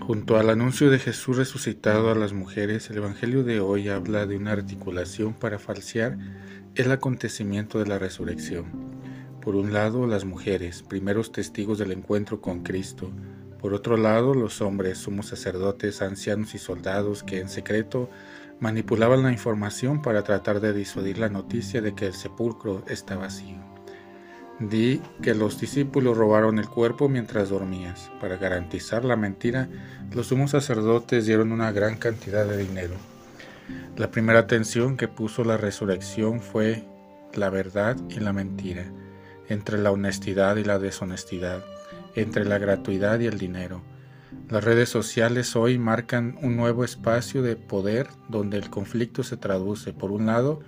Junto al anuncio de Jesús resucitado a las mujeres, el Evangelio de hoy habla de una articulación para falsear el acontecimiento de la resurrección. Por un lado, las mujeres, primeros testigos del encuentro con Cristo. Por otro lado, los hombres, sumos sacerdotes, ancianos y soldados que en secreto manipulaban la información para tratar de disuadir la noticia de que el sepulcro está vacío. Di que los discípulos robaron el cuerpo mientras dormías. Para garantizar la mentira, los sumos sacerdotes dieron una gran cantidad de dinero. La primera tensión que puso la resurrección fue la verdad y la mentira, entre la honestidad y la deshonestidad, entre la gratuidad y el dinero. Las redes sociales hoy marcan un nuevo espacio de poder donde el conflicto se traduce, por un lado,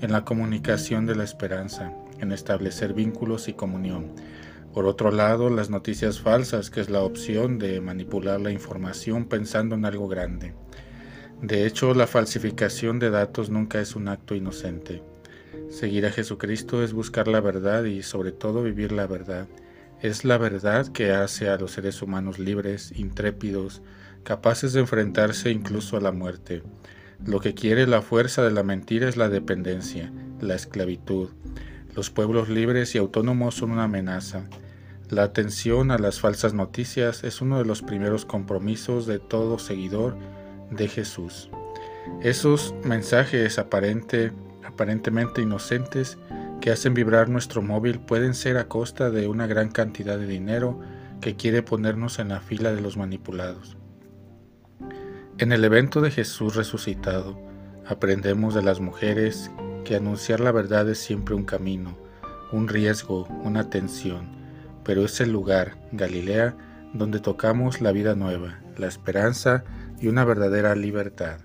en la comunicación de la esperanza, en establecer vínculos y comunión. Por otro lado, las noticias falsas, que es la opción de manipular la información pensando en algo grande. De hecho, la falsificación de datos nunca es un acto inocente. Seguir a Jesucristo es buscar la verdad y sobre todo vivir la verdad. Es la verdad que hace a los seres humanos libres, intrépidos, capaces de enfrentarse incluso a la muerte. Lo que quiere la fuerza de la mentira es la dependencia, la esclavitud, los pueblos libres y autónomos son una amenaza. La atención a las falsas noticias es uno de los primeros compromisos de todo seguidor de Jesús. Esos mensajes aparente, aparentemente inocentes que hacen vibrar nuestro móvil pueden ser a costa de una gran cantidad de dinero que quiere ponernos en la fila de los manipulados. En el evento de Jesús resucitado, aprendemos de las mujeres que anunciar la verdad es siempre un camino, un riesgo, una tensión, pero es el lugar, Galilea, donde tocamos la vida nueva, la esperanza y una verdadera libertad.